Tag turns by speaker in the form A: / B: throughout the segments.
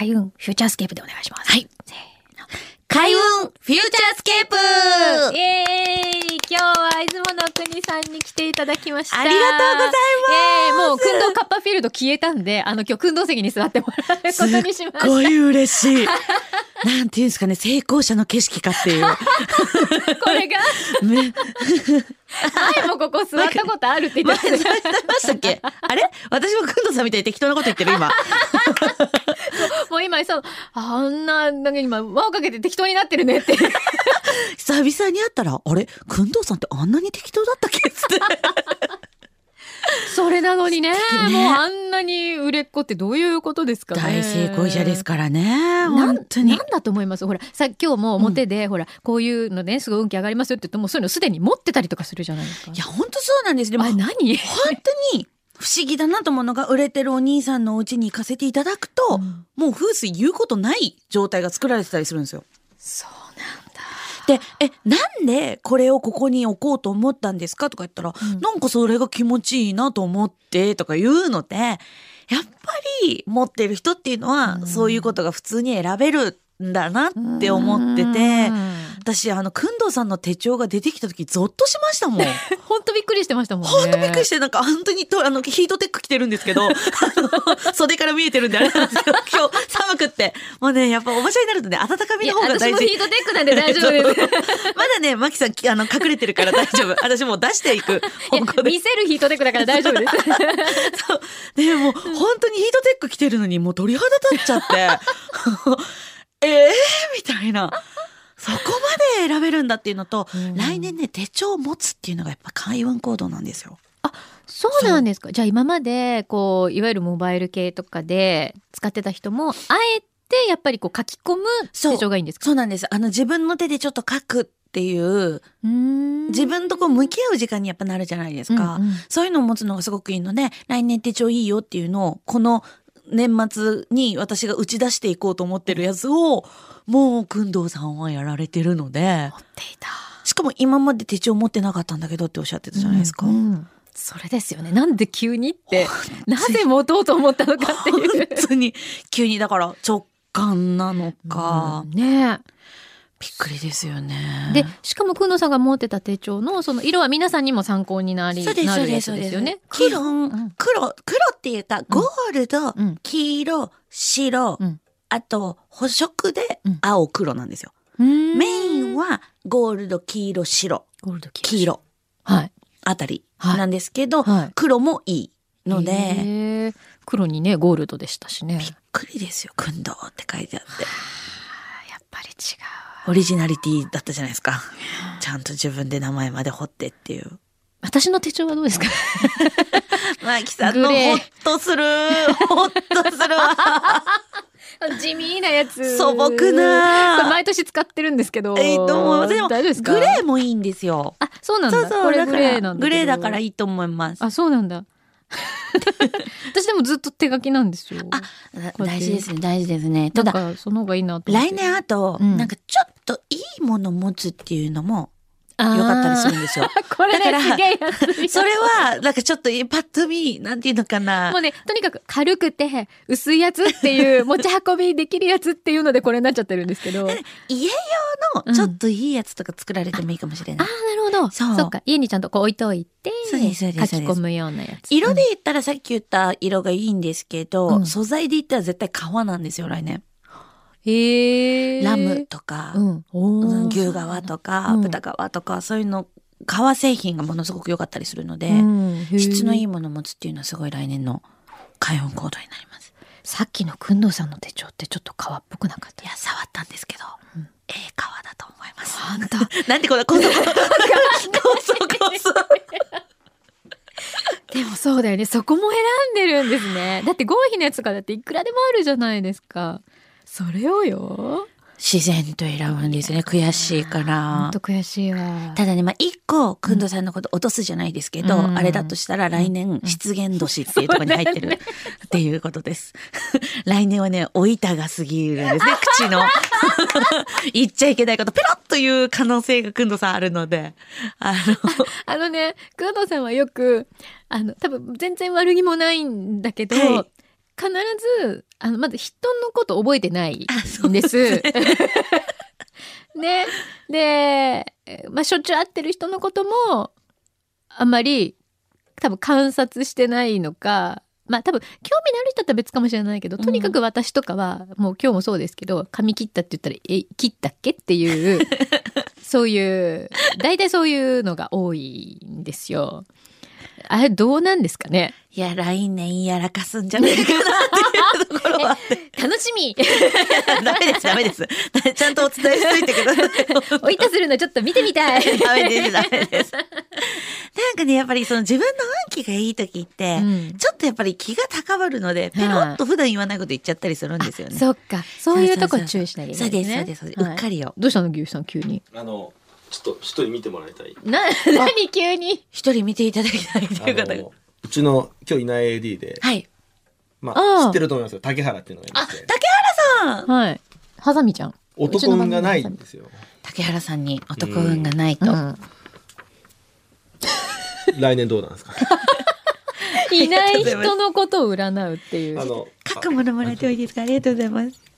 A: 開運フューチャースケープでお願いします。
B: はい。
A: せーの。
B: 開運フューチャースケープ。
A: イエーイ。今日は出雲の国さんに来ていただきました。
B: ありがとうございます。
A: えー、もう、くんどうカッパフィールド消えたんで、あの、今日、くんどう席に座ってもらうことにしました。
B: すっごい嬉しい。なんていうんですかね、成功者の景色かっていう。
A: これが、
B: ね、
A: 前もここ座ったことあるって言
B: 前
A: って
B: ましたっけ？あれ？私もくんどさんみたいに適当なこと言ってる今。
A: もう今、そう、あんな、なんか今、輪をかけて適当になってるねって。
B: 久々に会ったら、あれ？くんどうさんってあんなに適当だったっけ？つって。
A: それなのにね、
B: 敵ね
A: もうあんなに売れっ子ってどういうことですかね。
B: 大成功者ですからね。
A: なん
B: 本当に
A: なん。だと思います？ほらさ今日も表で、ほらこういうのねすごい運気上がりますよって言ってもそういうのすでに持ってたりとかするじゃないですか。
B: いや、本当そうなんです。でも、
A: あれ
B: 本
A: 何
B: 当に不思議だなと思うのが、売れてるお兄さんのお家に行かせていただくと、
A: うん。
B: もう風水言うことない状態が作られてたりするんですよ。
A: そう
B: で、え、なんでこれをここに置こうと思ったんですかとか言ったら、
A: うん。
B: なんかそれが気持ちいいなと思ってとか言うので、やっぱり持ってる人っていうのは、
A: うん。
B: そういうことが普通に選べるんだなって思ってて、
A: うん
B: 私、あの、くんさんの手帳が出てきた時ゾッとしましたもん。
A: 本当びっくりしてましたもんね。
B: ほんとびっくりして、なんか本当にと、あの、ヒートテック着てるんですけど、袖から見えてるんであれなんですけど、今日寒くって。もうね、やっぱおばちゃんになるとね、温かみの方が大事
A: 私もヒ。ートテックなんで大丈夫です。
B: まだね、マキさん、きあの、隠れてるから大丈夫。私もう出していく。
A: 見せるヒートテックだから大丈夫です。
B: そう。でも、本当にヒートテック着てるのに、もう鳥肌立っちゃって。え えー、みたいな。そこまで選べるんだっていうのと、
A: うん
B: 来年ね、手帳を持つっていうのがやっぱ開運行動なんですよ。
A: そうなんですか。じゃあ今までこういわゆるモバイル系とかで使ってた人もあえてやっぱりこう書き込む手帳がいいんですか？
B: そうなんです。あの、自分の手でちょっと書くっていう、自分とこう向き合う時間にやっぱなるじゃないですか。
A: うんうん
B: そういうのを持つのがすごくいいので、来年手帳いいよっていうのを、この年末に私が打ち出していこうと思ってるやつを、もう、くんどうさんはやられてるので、
A: 持っていた。
B: しかも今まで手帳持ってなかったんだけどっておっしゃってたじゃないですか。
A: うんうんそれですよね。なんで急にって、なぜ持とうと思ったのかっていう。
B: 本当に、急にだから直感なのか、
A: うんね
B: びっくりですよね。
A: で、しかも、くんのさんが持ってた手帳の、その色は皆さんにも参考になり、
B: そうです、
A: なるや
B: そうです、そうです
A: つですよね。
B: 黒、
A: ん
B: 黒、黒っていうか、ゴールド、
A: うん
B: 黄色、白、
A: うん
B: あと、補色で
A: うん
B: 青、黒なんですよ。
A: うーん
B: メインはゴールド、黄色、白、
A: ゴールド
B: 黄。色
A: はい。
B: あたり
A: はい
B: なんですけど、
A: はい
B: 黒もいいので、
A: 黒にね、ゴールドでしたしね。
B: びっくりですよ。くんどうって書いてあって。
A: やっぱり違
B: オリジナリティだったじゃないですか。ちゃんと自分で名前まで彫ってっていう。
A: う。私の手帳はどうですか？
B: マキさんの
A: グレー
B: ホッとする。ホッとするわ。
A: 地味なやつ。
B: 素朴な。
A: 毎年使ってるんですけど。
B: えいいと思います。でも、
A: 大丈夫ですか？
B: グレーもいいんですよ。
A: あ、そうなんだ。
B: そうそう。
A: これグレーなんだ。
B: グレーだからいいと思います。
A: あ、そうなんだ。私でもずっと手書きなんですよ。
B: あ大事ですね、大事ですね。ただ、
A: かその方がいいなと。
B: 来年あと、
A: うん
B: なんかちょっといいもの持つっていうのも
A: よ
B: 良かったりするんですよ。
A: これね、
B: だから
A: すげえ安い。
B: それは、なんかちょっとパッと見、なんていうのかな
A: もう。ね、とにかく軽くて薄いやつっていう持ち運びできるやつっていうのでこれになっちゃってるんですけど。あ
B: 家用のちょっといいやつとか作られてもいいかもしれ
A: あ、
B: ない。
A: なるほど。
B: そう
A: そっか。家にちゃんとこう置いといて、
B: そうですそうです
A: 書き込むようなやつ。
B: 色で言ったらさっき言った色がいいんですけど、
A: うん
B: 素材で言ったら絶対革なんですよ、来年。ラムとか、
A: うん。
B: 牛革とか、
A: うん
B: 豚革とか、そういうの、革製品がものすごく良かったりするので、
A: うん
B: 質のいいものを持つっていうのはすごい来年の開運行動になります。
A: さっきのくんどうさんの手帳ってちょっと革っぽくなかった？
B: いや、触ったんですけど、
A: うん
B: ええ革だと思います。
A: あんた
B: なんでこんな、こそこそ、こそこそ。
A: でもそうだよね。そこも選んでるんですね。だって合否のやつとかだっていくらでもあるじゃないですか。それをよ。
B: 自然と選ぶんですね。悔しいから
A: と。悔しいわ。
B: ただね、まあ、一個、くんどさんのこと落とすじゃないですけど、
A: うん
B: あれだとしたら来年、失言年っていうところに入ってる っていうことです。来年はね、お板が過ぎるんですね、口の。言っちゃいけないこと、ペロッという可能性がくんどさんあるので、あの、
A: あのね、工藤さんはよく、あの、多分全然悪気もないんだけど、
B: はい
A: 必ず、あの、まず人のこと覚えてないんです。ね。で、まあ、しょっちゅう会ってる人のことも、あんまり、多分観察してないのか、まあ多分興味のある人だったら別かもしれないけど、とにかく私とかは、もう今日もそうですけど、髪切ったって言ったら、え、切ったっけっていう、そういう、大体そういうのが多いんですよ。あれどうなんですかね？
B: いや、来年やらかすんじゃないかなっていうところは。
A: 楽しみ
B: ダメです、ダメです。ちゃんとお伝えしといてください。
A: おいたするのちょっと見てみたい。
B: ダメです、ダメです。なんかね、やっぱりその自分の運気がいい時って、
A: うん
B: ちょっとやっぱり気が高まるので、ペロッと普段言わないこと言っちゃったりするんですよね。
A: そっか。そういうとこ注意しなきゃいけない
B: そうです、そうです、そうです。うっかりよ。
A: どうしたの牛さん急に？
C: あのちょっと一人見てもらいたい
A: な、何急に？
B: 一人見ていただきたいという方が。
C: うちの今日いない AD で、
B: はい。
C: ま
A: ああ
C: あ知ってると思いますよ竹原っていうのがいまして
B: 竹原さん
A: はい。はざみちゃん。
C: 男運がないんですよ
B: 竹原さんに男運がないと。
A: うん。
C: 来年どうなんですか？
A: いない人のことを占うっていう。
C: あの
B: 書くものもらってもいいですかありがとうございます。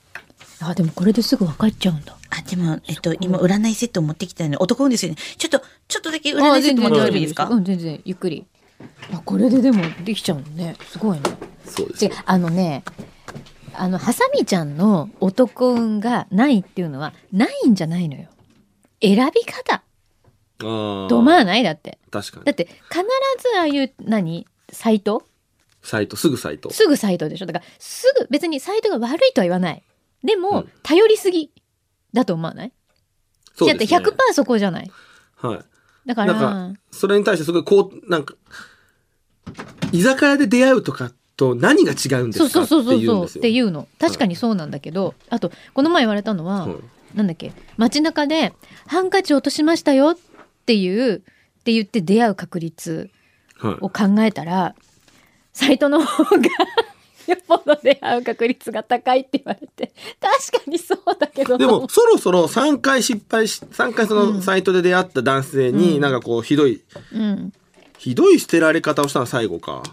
A: あ、でもこれですぐ分かっちゃうんだ。
B: あ、でも、えっと、今、占いセットを持ってきたので、男運ですよね。ちょっと、ちょっとだけ占いセット持ってきてもいいですか？
A: うん、全然、ゆっくり。あ、これででもできちゃうのね。すごいね。
C: そうですよ、
A: あのね、あの、ハサミちゃんの男運がないっていうのは、ないんじゃないのよ。選び方
C: あー
A: と思わないだって。
C: 確かに
A: だって、必ずああいう、何？サイト？
C: サイトすぐサイト
A: すぐサイトでしょだから、すぐ、別にサイトが悪いとは言わない。でも、
C: うん。
A: 頼りすぎだと思わない？
C: そうですね。
A: だって100%そこじゃない？
C: はい。
A: だから、
C: なんそれに対してすごいこうなんか居酒屋で出会うとかと何が違うんで
A: そう
C: すかって
A: そうそうそう
C: 言う
A: っていうの。確かにそうなんだけど、あとこの前言われたのは、
C: はい。
A: なんだっけ？街中でハンカチ落としましたよっていうって言って出会う確率
C: はい。
A: を考えたらサイトの方がよっぽど出会う確率が高いって言われて確かにそうだけど
C: でもそろそろ3回失敗し3回そのサイトで出会った男性になんかこうひどい
A: うん
C: ひどい捨てられ方をしたの最後か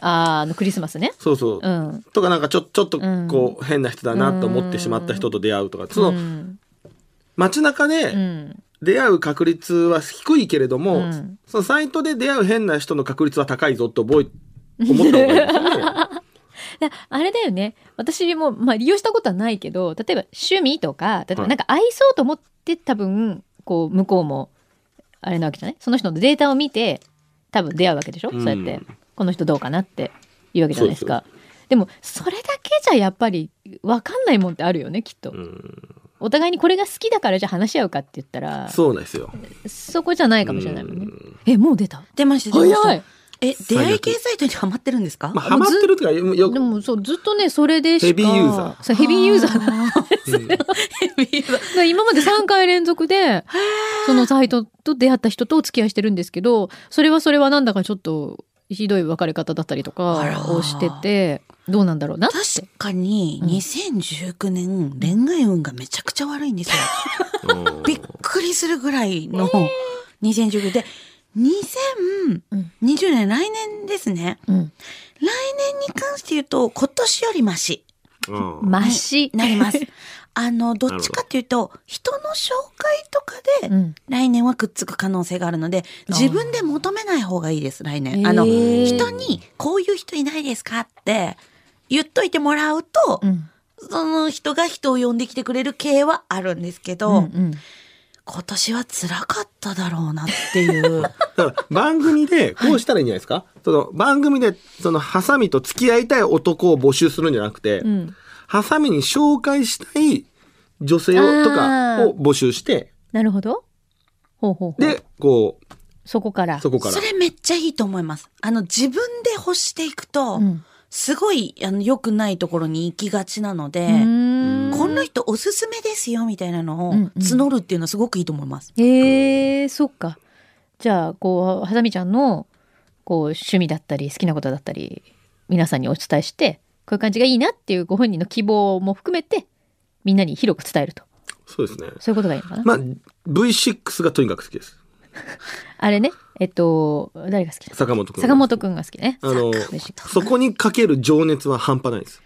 A: ああクリスマスね
C: そうそう、
A: うん
C: とかなんかちょちょっとこう変な人だなと思ってしまった人と出会うとかその街中で出会う確率は低いけれども、
A: うん
C: そのサイトで出会う変な人の確率は高いぞって覚え思った方がいいですね。
A: だあれだよね。私も、まあ、利用したことはないけど例えば趣味とか例えば
C: はい。
A: なんか愛そうと思って多分こう向こうもあれなわけじゃない？その人のデータを見て多分出会うわけでしょ、
C: うん。
A: そうやってこの人どうかなっていうわけじゃないですか。でもそれだけじゃやっぱり分かんないもんってあるよねきっと、
C: うん。
A: お互いにこれが好きだからじゃあ話し合うかって言ったらそ
C: そうなんですよ。
A: こじゃないかもしれないもんね。
C: うん。
A: えもう出た？
B: 出ました、出ました。
A: 早い
B: え、出会い系サイトにハマってるんですか、
C: まあ、ハマってるとかよよ
A: でもそうずっとねそれでしか。
C: ヘビーユーザー。
A: そうヘビーユーザー
C: う。ん
B: ヘビーユーザー。
A: 今まで3回連続でそのサイトと出会った人とお付き合いしてるんですけどそれはそれはなんだかちょっとひどい別れ方だったりとかをしててどうなんだろうな
B: 確かに、
A: うん。
B: 2019年、恋愛運がめちゃくちゃ悪いんですよ。
C: うん。
B: びっくりするぐらいの2019で、2020年、来年ですね。
A: うん。
B: 来年に関して言うと、今年よりマシ。
C: うん。
A: マシ、
B: なります。あの、どっちかっていうと、人の紹介とかで、
A: うん、
B: 来年はくっつく可能性があるので、自分で求めない方がいいです、来年。あの、人に、こういう人いないですかって言っといてもらうと、
A: うん。
B: その人が人を呼んできてくれる系はあるんですけど、
A: うんうん
B: 今年は辛かっただろうなっていう。
C: だから番組でこうしたらいいんじゃないですか、その番組でそのハサミと付き合いたい男を募集するんじゃなくて、
A: うん
C: ハサミに紹介したい女性をとかを募集して
A: なるほどほうほうほう
C: でこう
A: そこから。
C: そこから
B: そ。れめっちゃいいと思います。あの、自分で欲していくと、
A: うん。
B: すごい、あの、良くないところに行きがちなので、
A: うーん
B: この人おすすめですよ、みたいなのを
A: うんうん
B: 募るっていうのはすごくいいと思います。
A: へえそっか。じゃあ、こう、はさみちゃんの、こう、趣味だったり、好きなことだったり、皆さんにお伝えして、こういう感じがいいなっていうご本人の希望も含めて、みんなに広く伝えると。
C: そうですね。
A: そういうことがいいのかな？
C: まあ、V6 がとにかく好きです。
A: あれね、えっと、誰が好きだ
C: 坂本君。
A: 坂本くんが好きね。
C: あのそこにかける情熱は半端ないです。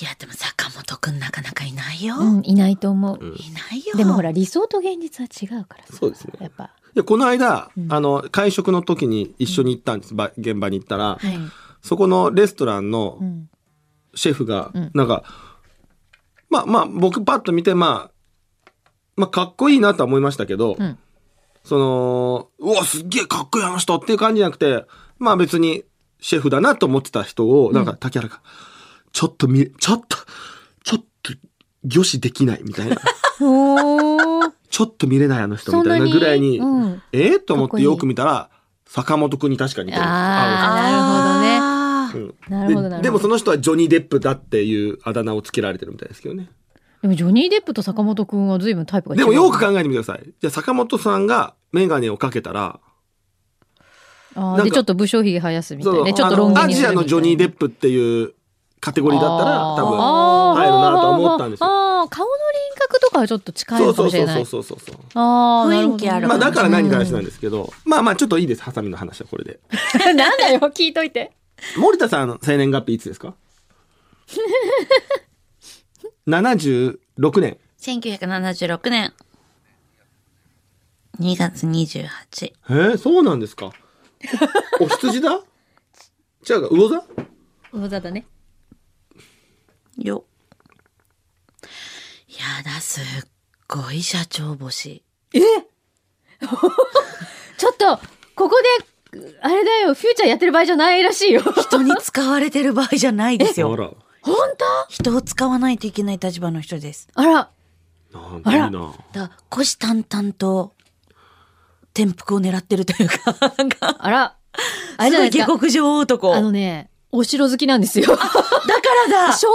B: いや、でも坂本くんなかなかいないよ。
A: うん、いないと思う。
C: うん
B: いないよ。
A: でもほら、理想と現実は違うからさ。
C: そうですね
A: やっぱ。
C: で、この間、
A: うん
C: あの、会食の時に一緒に行ったんです。ば現場に行ったら、
A: はい。
C: そこのレストランの
A: うん。
C: シェフが
A: うん、
C: なんか、まあまあ、僕パッと見て、まあ、まあ、かっこいいなとは思いましたけど、
A: うん。
C: その、うわ、すっげえかっこいいあの人っていう感じじゃなくて、まあ別にシェフだなと思ってた人を、なんか竹原が、ちょっと見、ちょっと、ちょっと、魚視できないみたいな。ちょっと見れないあの人みたい
A: な
C: ぐらいに、
A: うん。
C: ええと思ってよく見たら、坂本くんに確かに似てる
A: あー
C: 合うんです
A: なるほどね。なるほど、なるほど。
C: ででもその人はジョニー・デップだっていうあだ名をつけられてるみたいですけどね。
A: でもジョニー・デップと坂本くんは随分タイプが違う。
C: でもよく考えてみてください。じゃあ坂本さんがメガネをかけたら、
A: あ
C: なんか
A: ーで、ちょっと武将髭生やすみたいなね。ちょっとロン毛
C: あのアジアのジョニー・デップっていうカテゴリーだったら多分入るなと思ったんですよ。
A: 顔の輪郭とかはちょっと近いか
C: そうそうそう
A: もしれない。
C: そうそうそう。
A: ああ、なるほど
B: 雰囲気ある
C: まあだから何か話なん
A: で
C: ですけど、まあまあちょっといいです、ハサミの話はこれで。
A: なんだよ、聞いといて。
C: 森田さんの生年月日いつですか ?76 年。
B: 1976年2月28。
C: えー、そうなんですかお羊だ違うか、魚座
A: 魚座だね。
B: よ。やだ、すっごい社長星。
A: ちょっと、ここで、あれだよ、フューチャーやってる場合じゃないらしいよ。
B: 人に使われてる場合じゃないですよ。
A: 本当
B: 人を使わないといけない立場の人です。
A: あら、
C: なん
A: あら。
B: だ虎視眈々と転覆を狙ってるというか、
A: あら。あれ
B: すごい
A: じゃないですか。
B: 下克上男。
A: あのね、お城好きなんですよ。
B: だからだ
A: 将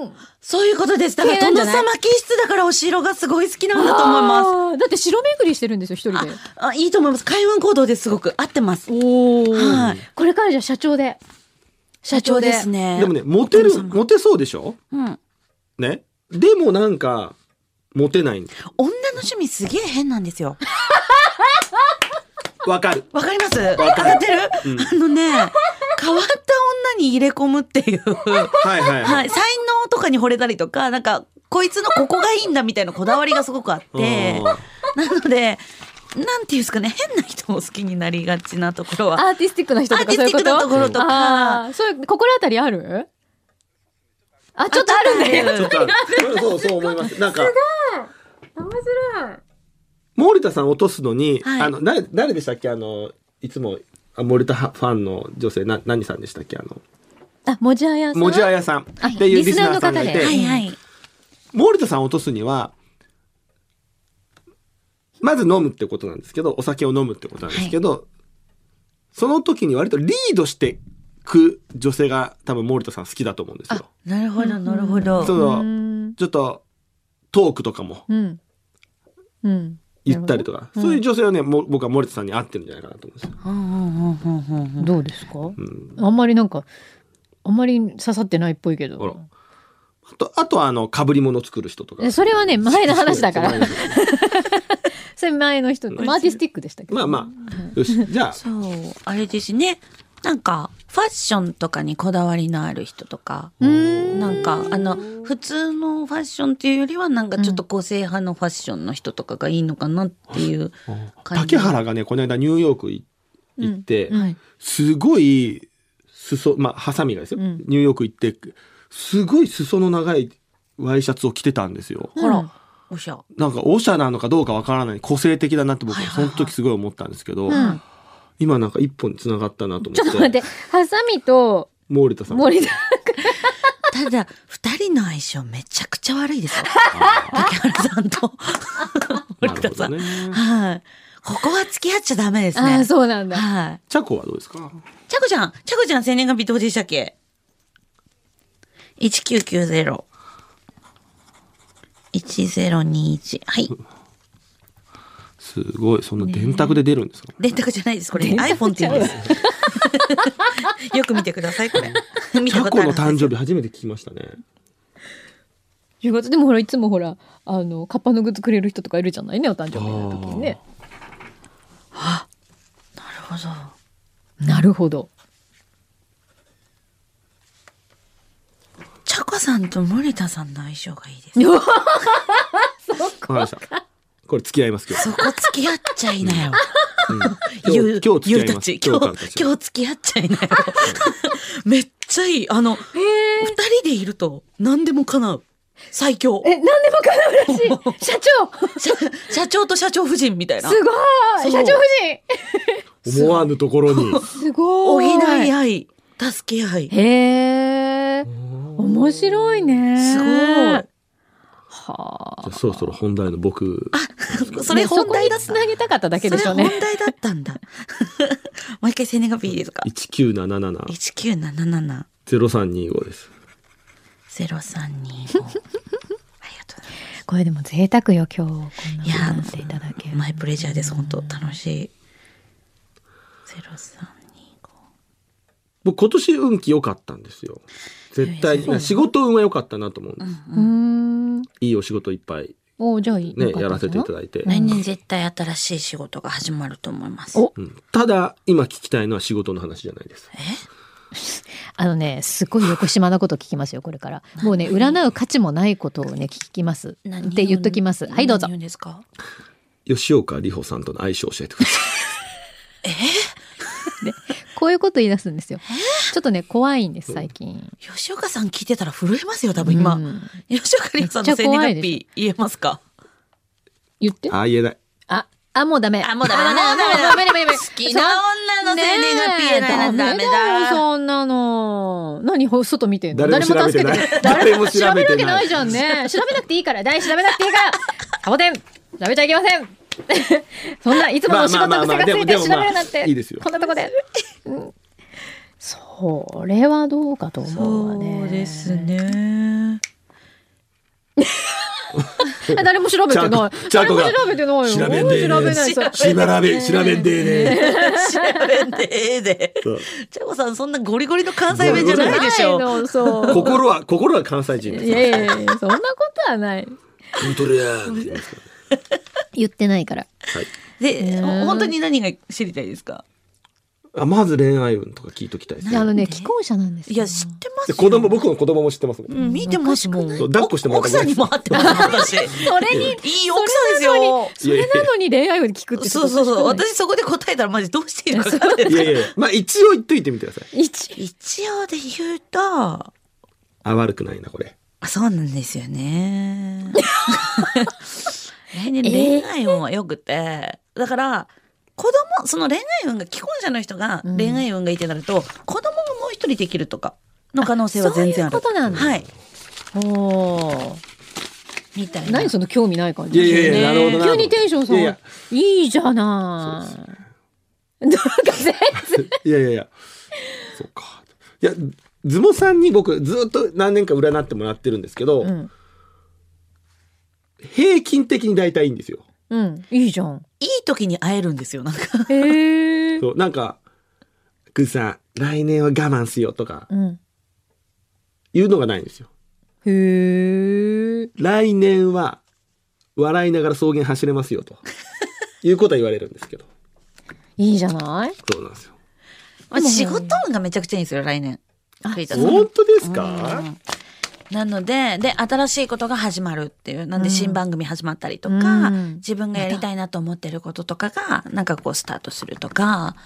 A: 軍
B: そういうことです。だから、殿様気質だからお城がすごい好きなんだと思います。
A: す。だって城巡りしてるんですよ、一人で。
B: あ、いいと思います。開運行動ですすごく合ってます。
A: お
B: はい。
A: これからじゃあ社長で。
B: 社長ですね。
C: でもね、モテる、モテそうでしょ？
B: うん。
C: ね？でもなんか、モテない
B: 女の趣味すげえ変なんですよ。
C: わかる。
B: わかります？
C: かる
B: 当たってる、
C: うん
B: あのね、変わった女に入れ込むっていう。
C: はいはいは。
B: はいい。才能とかに惚れたりとか、なんか、こいつのここがいいんだみたいなこだわりがすごくあって、なので、なんていうんですかね、変な人を好きになりがちなところは。
A: アーティスティックな人とか
B: アーティスティックなところとか
A: そういう、心当たりある？あ、ちょっとあるんだよ。
C: そうそう思います。なんか、
A: 面白い。
C: 森田さん落とすのに、
B: はい
C: あの、誰、誰でしたっけ？あの、いつも、あ森田ファンの女性、な、何さんでしたっけ？あの、
A: あ、もじあやさん？
C: もじあやさんっていうリスナーさんがいて、
B: はいはい。
C: 森田さんを落とすには、まず飲むってことなんですけど、お酒を飲むってことなんですけど、その時に割とリードしてく女性が多分森田さん好きだと思うんです
B: あ
C: よ。、
B: なるほど、なるほど。
C: そうの、
A: ん。
C: ちょっとトークとかも
A: うん。うん。
C: 言ったりとか、
A: うん
C: そういう女性はね、も僕は森田さんに合ってるんじゃないかなと思うんですよ。
B: うんうんうんうんうんうん
A: どうですか？
C: うん、
A: あんまりなんか、あんまり刺さってないっぽいけど。
C: あと、あとはあの、被り物作る人とか
A: え。それはね、前の話だから
C: そ
A: れ前の人。
C: 前
A: アーティスティックでしたけど。
C: まあまあ、よし、じゃあ、
B: そう、あれですね。なんか、ファッションとかにこだわりのある人とか。なんか、あの、普通のファッションっていうよりは、なんかちょっと個性派のファッションの人とかがいいのかなっていう。感じ
C: 竹原がね、この間ニューヨークい行って、
A: うんはい
C: すごい裾、まあ、ハサミがですよ、
A: うん
C: ニューヨーク行って、すごい裾の長いワイシャツを着てたんですよ。
B: ほら、おしゃ。
C: なんか、オシャなのかどうかわからない、個性的だなって僕はそ
B: はいはいはい
C: の時すごい思ったんですけど、
A: うん
C: 今なんか一本繋がったなと思って、
A: ちょっと待って、ハサミと
C: 森田さん。
A: 森田。
B: ただ、二人の相性めちゃくちゃ悪いですよ。竹原さんと 森田さん。
C: なるほどね。
B: はい。ここは付き合っちゃダメですね。
A: ああ、そうなんだ。
B: はい。
C: チャコはどうですか？
B: ちゃこちゃん、ちゃこちゃん生年月日どうでしたっけ ?1990。1021。はい。
C: すごい、その電卓で出るんですか、
B: 電卓じゃないです。これ iPhone って言うんです。よく見てください、これ。見
C: チャコの
B: たことあるはず
C: 誕生日初めて聞きましたね。
A: 10月でもほらいつもほらあのカッパのグッズくれる人とかいるじゃないねお誕生日の時にね
B: なるほど。
A: なるほど
B: ちゃこさんと森田さんの相性がいいです。
C: わかりました。これ付き合います今日。
B: そこ付き合っちゃいなよ。
C: うん今日今日付き合います。
B: ゆうたち、今日
C: 今日
B: 付き合っちゃいなよ。めっちゃいい。あの、二人でいると何でも叶う。最強。
A: え何でも叶うらしい社長
B: 社社長と社長夫人みたいな。
A: すごい社長夫
C: 思わぬところに。
A: 人すご
B: 補
A: い
B: い合い、助け合い。
A: へえ面白いね
B: すごい。
A: はあ
C: じゃあそろそろ本題の僕。
B: それ本題だった。
A: つなげたかっただけでしょうね
B: それ本題だったんだ。もう一回生年月日いいですか？
C: 一九七七
B: ?1977。
C: ゼロ三二五です。
B: 0325。ありがとうございます。
A: これでも贅沢よ今日こんない
B: や
A: なっていただける
B: マイプレジャーです。本当楽しい。0325。
C: 僕今年運気良かったんですよ。絶対に仕事運は良かったなと思うんです。
A: うーん
C: いいお仕事いっぱい
A: おじゃあいい。
C: ねやらせていた
A: い
C: だいて。
B: 来年絶対新しい仕事が始まると思います。
A: お
C: うん。ただ今聞きたいのは仕事の話じゃないです。
A: あのねすごい横島なこと聞きますよこれから。もうね占う価値もないことをね聞きます。っ
B: 何
A: て言っときます。はいどうぞ。
B: 何言うんですか？
C: 吉岡里帆さんとの相性を教えてくださ
A: こういうこと言い出すんですよ。ちょっとね怖いんです最近。
B: 吉岡さん聞いてたら震えますよ、多分今。
A: うん。
B: 吉岡里帆さんの生年月日言えますか？
A: 言って。
C: い。あ、言えない。
A: ああもうダメ。
B: あもうダメ
A: あもう
B: ダメダメ
A: ダメダメダメ
B: 好きな女の生年月日言えないなダメだ。
A: よそんなの。何ほ外見てんの？
C: 誰も調べてない。
A: 誰
C: 誰も
A: も調
C: 調べ
A: るわけないじゃんね。調べなくていいから。誰調べなくていいから。サボテン調べちゃいけません そんないつものお仕事癖がついて調べるなんて
C: まあいいですよ。
A: こんなとこで、うん。それはどうかと思うわね。
B: そうですね。
A: え誰も調べてない。誰も調べてないよ。
C: 調べん
A: 調べないさ
C: 調べ、調べんでええ。ね。
B: 調べんでええ。で。ちゃこさんそんなゴリゴリの関西弁じゃないでしょ。
C: 心は、心は関西人です。
A: いやいやいやそんなことはない。
C: 本当にやーって 言
A: ってないから
C: はい。
B: で、
A: ね
B: 本当に何が知りたいですか？
C: あまず恋愛運とか聞いときたいです
A: あのね既婚者なんですよ
B: いや、知ってます
C: 子供、僕の子供も知ってますね。
B: うん、見てますもん。
C: そう抱っこしてもらった
B: 奥さんにも会ってます、
A: それに
B: い奥さんですよ。
A: それなのに恋愛を聞くって
B: そうそうそう。
A: 私
B: 私そこで答えたらマジどうしていいのか分かんない
C: いやいや、まあ一応言っといてみてください。
A: 一
B: 一応で言うと、
C: あ、悪くないな、これ。
B: あそうなんですよね。来年恋愛運は良くて、だから、子供、その恋愛運が既婚者の人が
A: うん
B: 恋愛運がいいってなると、子供がもう一人できるとかの可能性は全然ある。
A: あそういうことなんだ
B: はい。
A: おー
B: みたいな。
A: 何その興味ない感じ？
C: いやいやいや、なるほどな。
A: 急にテンション下
C: いや
A: がるいいじゃないなんか全
C: いやいやいや。そうか。いや、ズモさんに僕ずっと何年か占ってもらってるんですけど、
A: うん
C: 平均的に大体いいんですよ。
A: うんいいじゃん
B: いい時に会えるんですよ、なんか。
A: へえ
C: そう、なんか、くーさん、来年は我慢すよとか、
A: うん
C: いうのがないんですよ。
A: へえ
C: 来年は、笑いながら草原走れますよと。いうことは言われるんですけど。
A: いいじゃない？
C: そうなんですよ。
B: まあ仕事運がめちゃくちゃいいんですよ、来年。
C: 本当ですか、
B: うんなので、で、新しいことが始まるっていう。なんで新番組始まったりとか、
A: うん
B: 自分がやりたいなと思ってることとかが、なんかこうスタートするとか、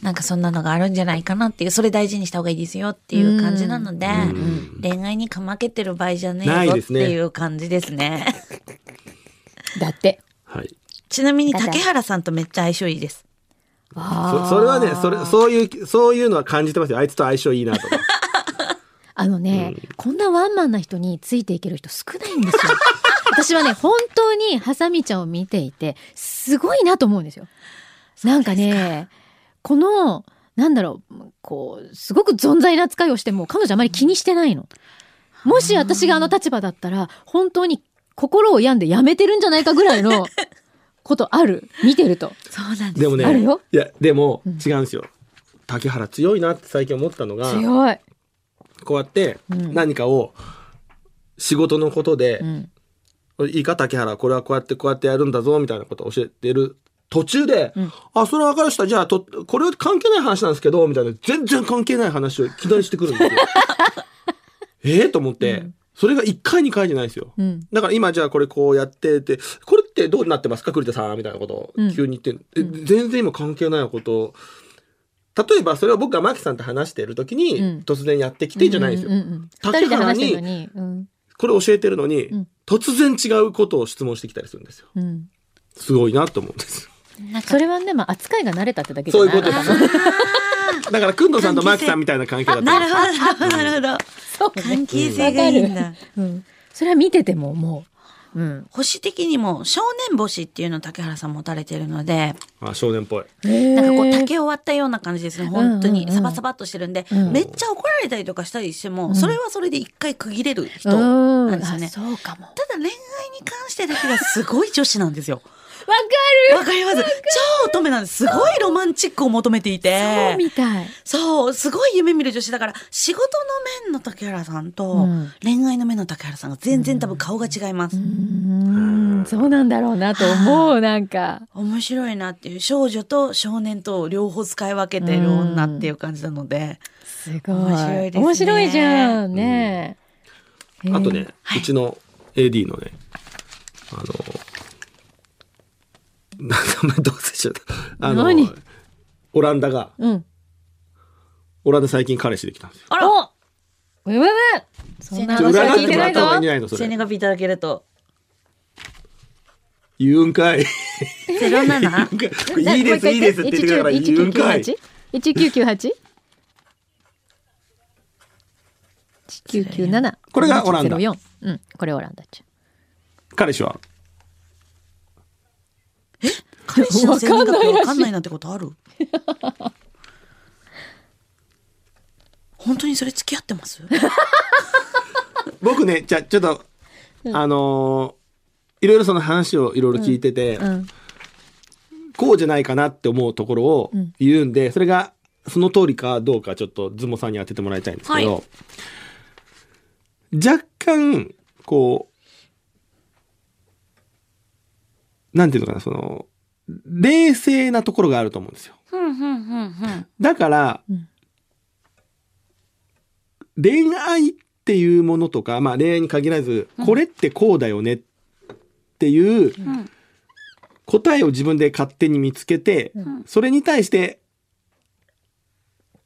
B: なんかそんなのがあるんじゃないかなっていう、それ大事にした方がいいですよっていう感じなので、
C: ん
B: 恋愛にかまけてる場合じゃねえぞって
C: ないですね
B: いう感じですね。
A: だって
C: はい。
B: ちなみに竹原さんとめっちゃ相性いいです。
C: そそれはね、それ、そういう、そういうのは感じてますよ。あいつと相性いいなとか。
A: あのね、こんなワンマンな人についていける人少ないんですよ。私はね、本当にハサミちゃんを見ていて、すごいなと思うんですよ。なんかね、この、なんだろう、こう、すごく存在な扱いをしても、彼女あまり気にしてないの。もし私があの立場だったら、本当に心を病んでやめてるんじゃないかぐらいの ことある。見てると。
B: そうなんです。
C: でもね
A: あるよ
C: いやでも違うんですよ竹原強いなって最近思ったのが
A: 強い。
C: こうやって
A: うん
C: 何かを仕事のことで
A: う、ん。
C: いいか竹原これはこうやってこうやってやるんだぞみたいなことを教えてる途中で、
A: うん
C: あそれは分かりましたじゃあとこれは関係ない話なんですけどみたいな全然関係ない話をいきなりしてくるんですよ。ええと思って、それが1回2回じゃないですよ。
A: うん。
C: だから今じゃあこれこうやっててこれってどうなってますか栗田さんみたいなことを
A: うん
C: 急に言って、え全然今関係ないことを例えばそれを僕がマキさんと話している時に、
A: うん
C: 突然やってきてじゃないですよ。
A: 二人で話してるのに。うん。
C: これ教えてるのに、
A: うん
C: 突然違うことを質問してきたりするんですよ。
A: うん。
C: すごいなと思うんです。
A: それはね、まあ、扱いが慣れたってだけじゃない
C: そういうことです。だから、くんどさんとマキさんみたいな関係だった
B: なるほど、なるほど。
A: そうね
B: 関係性がいいんだ。
A: うん。それは見ててももう、うん。
B: 星的にも少年星っていうのを竹原さん持たれてるので、
C: あ少年っぽい。
B: なんかこう竹を割ったような感じですね。本当にサバサバっとしてるんで、
A: うん
B: めっちゃ怒られたりとかしたりしても、
A: ん
B: それはそれで一回区切れる人
A: うん。
B: なんですよね
A: あ。そうかも。わ
B: ただ恋愛に関してだけがすごい女子なんですよ。
A: か
B: わかります。超乙女なんです。すごいロマンチックを求めてい
A: るそう
B: て。
A: みたい。
B: そう、すごい夢見る女子だから、仕事の面の竹原さんと、
A: うん
B: 恋愛の面の竹原さんが全然多分顔が違います。
A: うん。そうなんだろうなと思う、なんか。
B: 面白いなっていう少女と少年と両方使い分けてる女っていう感じなので、
A: すごい。
B: 面白いですね
A: 面白いじゃん。ねえ。
C: あとね、
B: はいう
C: ちの AD のね、あの、名前どうせしちゃった。あの
A: 何、
C: オランダが、
A: うん。
C: オランダ最近彼氏できたんですよ。
B: あら！
A: お！うわうわそんな話は聞いてないぞ。
B: 生
C: れ。
B: 年月日いただけると。
C: 言うんかい。
B: ゼロ七？
C: い。いです、いいですって言ってくれたから言うんかい。
A: 1998? 1997
C: これがオランダ。
A: 04うん。これオランダっちゃ
C: 彼氏は？
B: 彼氏の生年月日わ
A: わ
B: かんないなんてことある？本当にそれ付き合ってます？
C: 僕ね、じゃあちょっと、あのーいろいろその話をいろいろ聞いてて、
A: うん。
C: こうじゃないかなって思うところを
A: ん。
C: 言うんで、それがその通りかどうかちょっとズモさんに当ててもらいたいんですけど、
B: は
C: 若干、こう、なんていうのかな、その、冷静なところがあると思うんですよ。
B: ふんふんふんふん。
C: だから、
A: うん
C: 恋愛っていうものとか、まあ恋愛に限らず、これってこうだよねっていう
B: ん
C: 答えを自分で勝手に見つけて、それに対して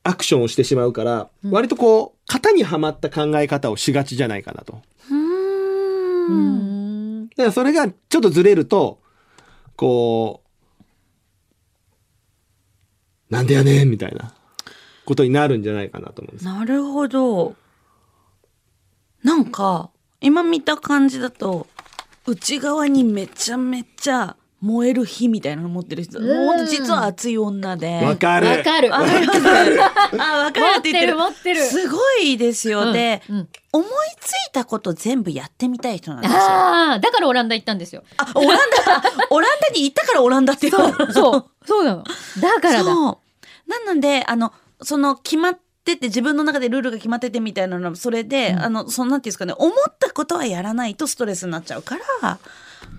C: アクションをしてしまうから、割とこう、型にはまった考え方をしがちじゃないかなと。
B: うーん。
A: うん
C: だからそれがちょっとずれると、こう、なんでやねんみたいなことになるんじゃないかなと思うんです。
B: なるほど。なんか、今見た感じだと、内側にめちゃめちゃ燃える火みたいなの持ってる人、
A: うん
B: もう実は熱い女で。
C: わかる。
A: わかる
B: あ、わかるって言ってる。
A: 持ってる持ってる
B: すごいですよ。で、
A: うんうん
B: 思いついたこと全部やってみたい人なんですよ。
A: ああだからオランダ行ったんですよ
B: あ、オランダ、オランダに行ったからオランダって。
A: そうそうそうなのだからだ
B: そう。なので、あの、その決まってて、自分の中でルールが決まっててみたいなの、それで、あの、そのなんていうんですかね、思ったことはやらないとストレスになっちゃうから、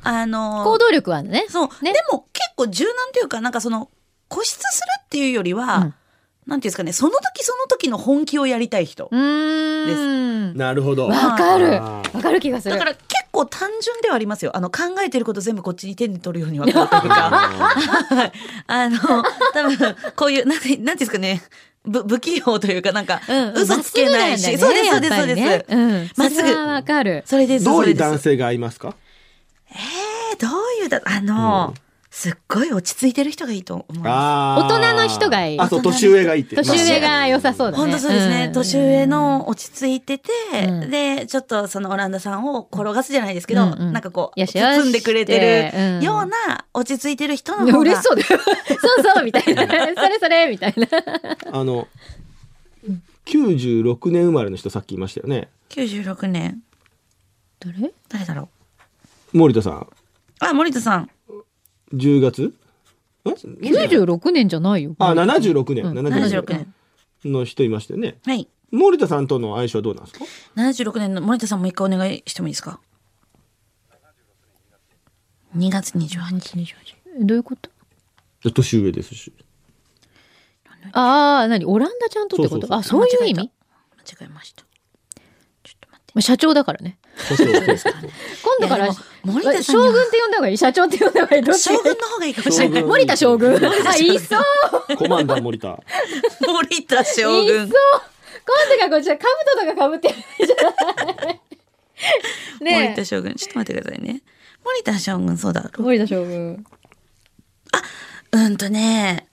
B: あの、
A: 行動力はね。
B: そう。
A: ね。
B: でも結構柔軟というか、なんかその、固執するっていうよりは、
A: うん。
B: なんていうんですかね、その時その時の本気をやりたい人。
A: うーん。
C: なるほど。
A: わかる。わかる気がする。
B: だから結構単純ではありますよ。あの、考えてること全部こっちに手に取るように分かるというか。はい。あの、多分、こういう、なんて、なんていうんですかね、ぶ不器用というか、なんか、
A: うん。
B: 嘘つけないし、そうです、そうです、そうです。
A: うん。
B: まっすぐ。
A: それはわかる。
B: それです、
C: どういう
B: それです。
C: 男性が合いますか？
B: えー、どういうだ、あの、すっごい落ち着いてる人がいいと思う。
A: 大人の人がいい
C: あ、そう、年上がいいって。
A: 年上が良さそうだね。
B: 本当そうですね、
A: ん
B: 年上の落ち着いてて、
A: うん
B: で、ちょっっとそのオランダさんを転がすじゃないですけど、
A: うんうん
B: なんかこう、
A: よしよし
B: 包んでくれて
A: うん
B: るような落ち着いてる人の方が。
A: 嬉しそうだよ。そうそう、みたいな。それそれ、みたいな。
C: あの、96年生まれの人さっき言いましたよね。
B: 96年。
A: 誰？
B: 誰だろ
C: 森田さん。
B: うあ、森田さん。
C: 10月？ん
A: ?96 年じゃないよ。
C: あ、76年。
A: うん
B: 76
C: 76
B: 年
C: 年。の人いましたよね。
B: はい。
C: 森田さんとの相性はどうなんですか
B: ？76年の森田さんも一回お願いしてもいいですか ?2 月28日。
A: どういうこと？
C: 年上ですし。
A: ああ、何？オランダちゃんとってこと？あ、そういう意味？
B: 間違えました。ちょっと待って。
A: まあ社長だからね。今度から
B: 森田
A: 将軍って呼んだ方がいい社長って呼んだ方がいい
B: 将軍の方がいいかもしれない。
A: 森田将軍 あ、いそう
C: コマンダー森田。
B: 森田将
A: いそう
B: 軍。
A: 今度がこちら、兜とか被って
B: 森
A: ね
B: 田将軍。ちょっと待ってくださいね。森田将軍、そうだ。
A: え。森田将軍。
B: うんとね、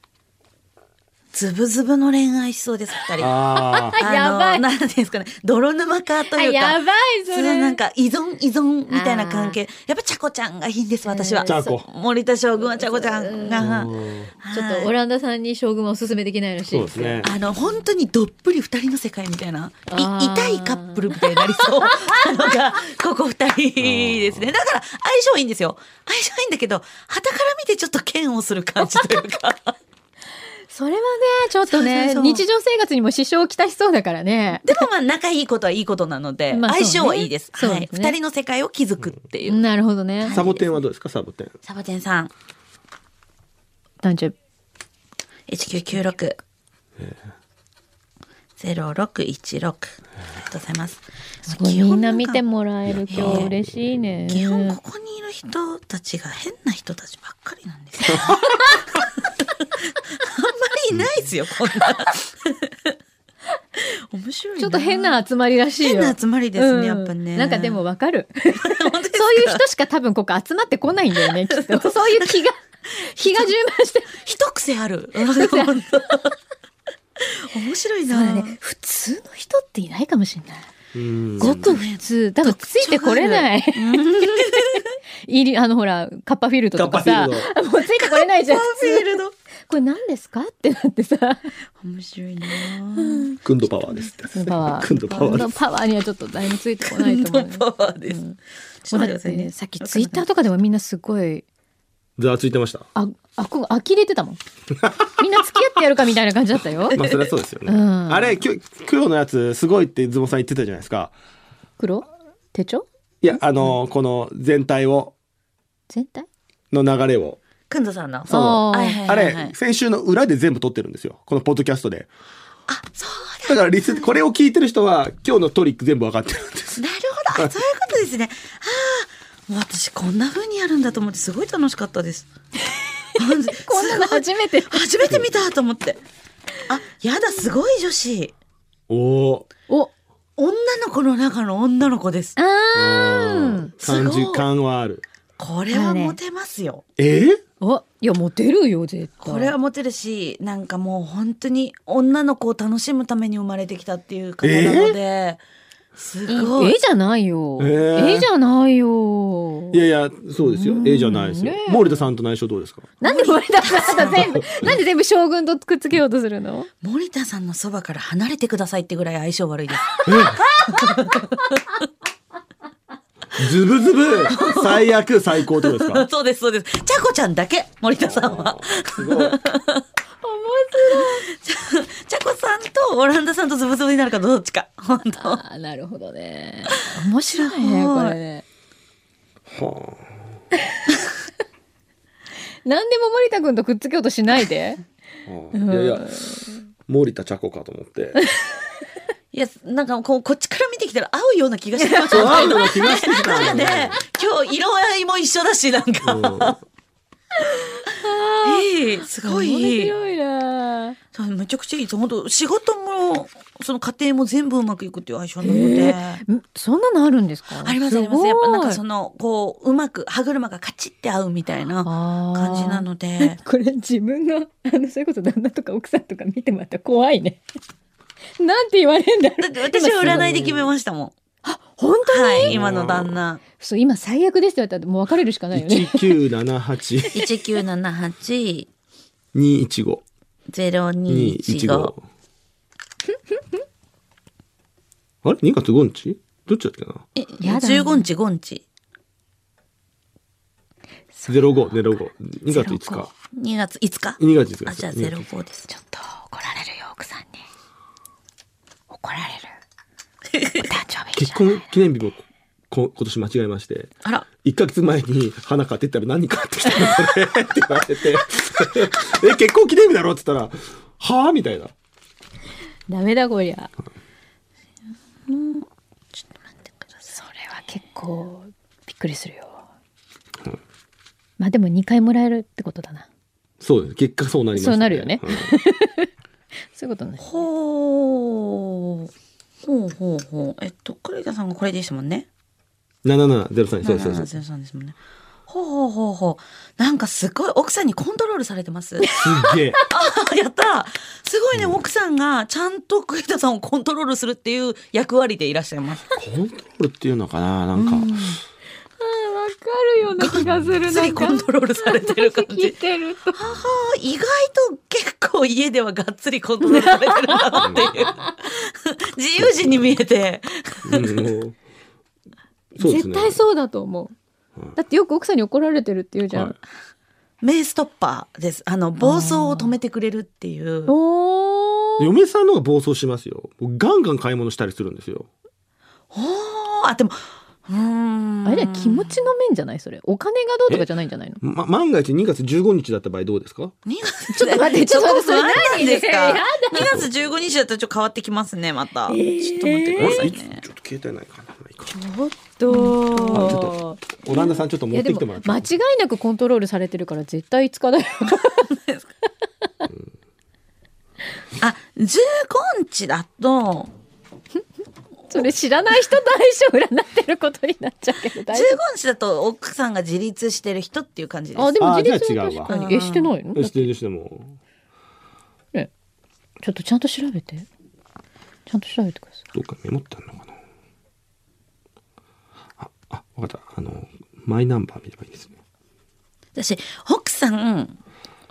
B: ズブズブの恋愛しそうです、二人。
C: ああ。
B: あの
A: やばい
B: なんていうんですかね、泥沼化と
A: あ、
B: いうか。
A: やばい、それ。
B: なんか依存依存みたいな関係。やっぱちゃこちゃんがいいんです、私は。
C: ちゃこ
B: 森田将軍はちゃこちゃんが。
C: うん
A: ちょっとオランダさんに将軍はおすすめできないらしい。
C: そうですね。
B: あの、本当にどっぷり二人の世界みたいな、い痛いカップルみたいになりそうなのが、ここ二人ですね。だから、相性いいんですよ。相性いいんだけど、旗から見てちょっと嫌悪する感じというか。
A: それはね、ちょっとね、
B: そうそうそう
A: 日常生活にも支障をきたしそうだからね。
B: でもまあ、仲いいことはいいことなので、
A: まあね
B: 相性はいいです。はい。
A: そうですね
B: 二人の世界を築くっていう。
A: なるほどね。
C: サボテンはどうですか？サボテン。
B: サボテンさん、
A: 男女。
B: 1996。0616。ありがとうございます。
A: すごいみんな見て
B: も
A: もらえる今日嬉しいね。
B: 基本ここにいる人たちが変な人たちばっかりなんですよ。いないですよ、こんな。面白いな。
A: ちょっと変な集まりらしいよ。
B: 変な集まりですね
A: うん
B: やっぱね
A: なんかでもわかる。そういう人しか多分ここ集まってこないんだよね、きっと。そういう気が、気が充満してる。
B: 一癖ある。面白いな。
A: ね。普通の人っていないかもしれない。
C: うん
A: ごく普通。多分ついてこれない。いり、あのほら、カッパフィールドとかさ、
C: カッパ
A: もうついてこれないじゃん。
B: フィールド。
A: これ何ですか？ってなってさ。
B: 面白いな。
C: クンドパワーですって。
A: パワー。
C: クンドパワーです。
A: パワーにはちょっと誰もついてこないと思うよ。
B: パワーです。
A: さっきツイッターとかでもみんなすごい、
C: ざわついてました。
A: あ、あ、こ呆れてたもん。みんな付き合ってやるかみたいな感じだったよ。
C: まあそりゃそうですよね。
A: うん
C: あれ、きょ黒のやつすごいってズボンさん言ってたじゃないですか。
A: 黒？手帳？
C: いや、あの、この全体を、
A: 全体？
C: の流れを。
B: くんどさんの。
C: そう
A: あ
C: れ、先週の裏で全部撮ってるんですよ。このポッドキャストで。
B: あ、そう
C: だからリス、これを聞いてる人は、今日のトリック全部わかってるんです。
B: なるほど。あそういうことですね。ああ、もう私こんな風にやるんだと思ってすごい楽しかったです。
A: こんなの初めて。
B: 初めて見たと思って。あ、やだ、すごい女子。
C: おお
A: お、
B: 女の子の中の女の子です。
A: あー。
C: 感じ感はある。
B: これはモテますよ。
C: え？ー
A: お、いや、モテるよ、絶対。
B: これはモテるし、なんかもう本当に女の子を楽しむために生まれてきたっていう方なので、すごい。
A: 絵じゃないよ。
C: えー？
A: 絵じゃないよ
C: い。やいや、そうですよ。A じゃないですよ
A: ね。え
C: 森田さんとの相性どうですか？
A: なんで森田さん全部、なんで全部将軍とくっつけようとするの？
B: 森田さんのそばから離れてくださいってぐらい相性悪いです。
C: ズブズブ最悪最高ってことですか？
B: そうです、そうです。ちゃこちゃんだけ、森田さんは。
C: すごい。
B: ちゃこさんとオランダさんとズブズブになるかどっちか。本当。
A: ああ、なるほどね。面白いね、これね。
C: は
A: 何でも森田君とくっつけようとしないで。
C: あはあいやいや、森田茶子かと思って。
B: いや、なんかこう、こっちから見てきたら合うような気がしてきまし
C: そう、
B: た。
C: 合うような気がしてきた
B: なんかね、今日色合いも一緒だし、なんか。いい、すごい。
A: 面白いな。
B: そうめちゃくちゃいいです。本当仕事もも、その家庭も全部うまくいくっていう相性なので。
A: んそんなのあるんですか？
B: ありますあります。やっぱなんかそ
A: の
B: の、こう、うまく歯車がカチッて合うみたいな感じなので。
A: これ自分のあのそれこそ旦那とか奥さんとか見てもらったら怖いねなんて言われるんだろう。
B: だって私は占いで決めましたもん。
A: 本当に、
B: はい、今の旦那。
A: そう今最悪ですって言われたらもう別れるしかないよね。
C: 1978
B: 1978
C: 215
B: 0215
C: 215あれ ?2 月5日？どっちだっけな？
B: え
A: やだ
B: 15日5日
C: ?0505。2月5日。
B: 2月5日。
C: 2月5日。
B: あじゃあ
C: 2月
B: 05です。
A: ちょっと怒られる怒られる。
C: 結婚記念日もこ今年間違えまして。
B: あら。
C: 1ヶ月前に花買ってったら何買ってきたのこれって言われて。え、結婚記念日だろ？って言ったら、はぁ？みたいな。
A: ダメだこりゃ。
B: ちょっと待ってくださ
A: それは結構びっくりするよ、まあでも2回もらえるってことだな。
C: そうです。結果そうなります、
A: そうなるよね。
C: うん
A: そういうことね。
B: いほうほうほうほう。えっとクレイタさんがこれでしたもんね。
C: 7703そうですそう。です。
B: 7703ですもんね。ほうほうほうほう。なんかすごい奥さんにコントロールされてます。
C: すっげえ。
B: あ やった。すごいね、奥さんがちゃんと栗田さんをコントロールするっていう役割でいらっしゃいます。
C: コントロールっていうのかななんか。
A: わかるような気がする
B: がっつりコントロールされてる感じ。
A: てると
B: はあ、意外と結構家ではがっつりコントロールされてるんだなっていう。自由人に見えて。
C: うんもうそうですね。
A: 絶対そうだと思うだってよく奥さんに怒られてるって言うじゃん、
C: はい
B: 名ストッパーです。あの、暴走を止めてくれるっていう。
A: おー
C: 嫁さんの方が暴走しますよ。ガンガン買い物したりするんですよ。
B: おーあ、でも。
A: あれだよ気持ちの面じゃない？それ。お金がどうとかじゃないんじゃないの？
C: ま、万が一2月15日だった場合どうですか
B: ？2月
A: ちょっと待ってちょっと待って
B: そこ不安なんですか？
A: やだ
B: ?2 月15日だったらちょっと変わってきますね、また。ちょっと待ってください。ね。
C: ちょっと携帯ないかな。まあいいか
A: ちょっと
C: オランダさんちょっと持ってきてもらって。
A: 間違いなくコントロールされてるから絶対5日だよ
B: あ、15日だと、
A: それ知らない人と相性占ってることになっちゃうけど
B: 15
A: 大丈
B: 日だと奥さんが自立してる人っていう感じです。
A: 夫あでも
C: あ
A: 自立は確かにえしてないの？
C: えしてるしても。
A: ちょっとちゃんと調べてちゃんと調べてください
C: どっかメモってあるのかな？あ、あ、わかった。あの、マイナンバー見ればいいですね。
B: 私、奥さん、